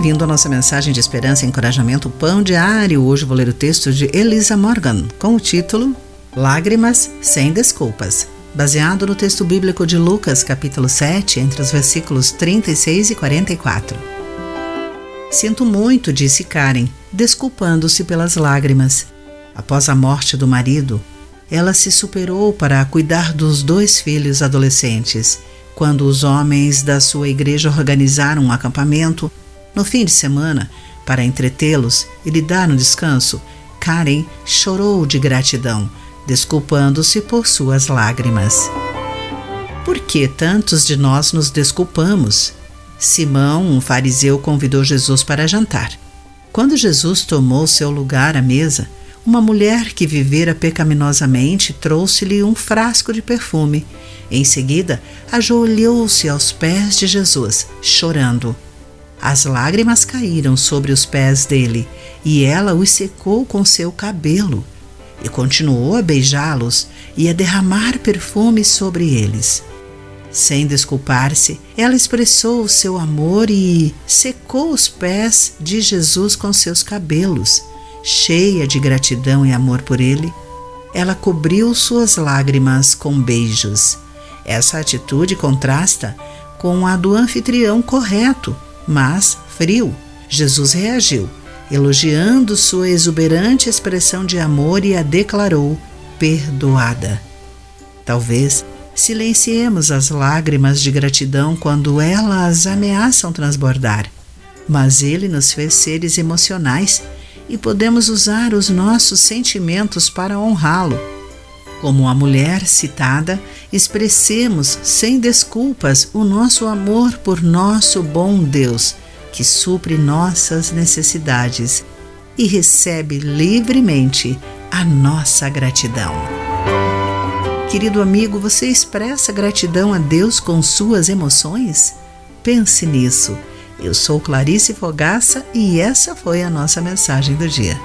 bem-vindo à nossa mensagem de esperança e encorajamento Pão Diário. Hoje vou ler o texto de Elisa Morgan com o título Lágrimas sem Desculpas, baseado no texto bíblico de Lucas, capítulo 7, entre os versículos 36 e 44. Sinto muito, disse Karen, desculpando-se pelas lágrimas. Após a morte do marido, ela se superou para cuidar dos dois filhos adolescentes. Quando os homens da sua igreja organizaram um acampamento no fim de semana para entretê-los e lhe dar um descanso, Karen chorou de gratidão, desculpando-se por suas lágrimas. Por que tantos de nós nos desculpamos? Simão, um fariseu, convidou Jesus para jantar. Quando Jesus tomou seu lugar à mesa, uma mulher que vivera pecaminosamente trouxe-lhe um frasco de perfume. Em seguida, ajoelhou-se aos pés de Jesus, chorando. As lágrimas caíram sobre os pés dele e ela os secou com seu cabelo. E continuou a beijá-los e a derramar perfume sobre eles. Sem desculpar-se, ela expressou o seu amor e secou os pés de Jesus com seus cabelos cheia de gratidão e amor por ele, ela cobriu suas lágrimas com beijos. Essa atitude contrasta com a do anfitrião correto, mas frio. Jesus reagiu, elogiando sua exuberante expressão de amor e a declarou perdoada. Talvez silenciemos as lágrimas de gratidão quando elas ameaçam transbordar, mas ele nos fez seres emocionais e podemos usar os nossos sentimentos para honrá-lo. Como a mulher citada, expressemos sem desculpas o nosso amor por nosso bom Deus, que supre nossas necessidades e recebe livremente a nossa gratidão. Querido amigo, você expressa gratidão a Deus com suas emoções? Pense nisso eu sou Clarice Fogaça e essa foi a nossa mensagem do dia.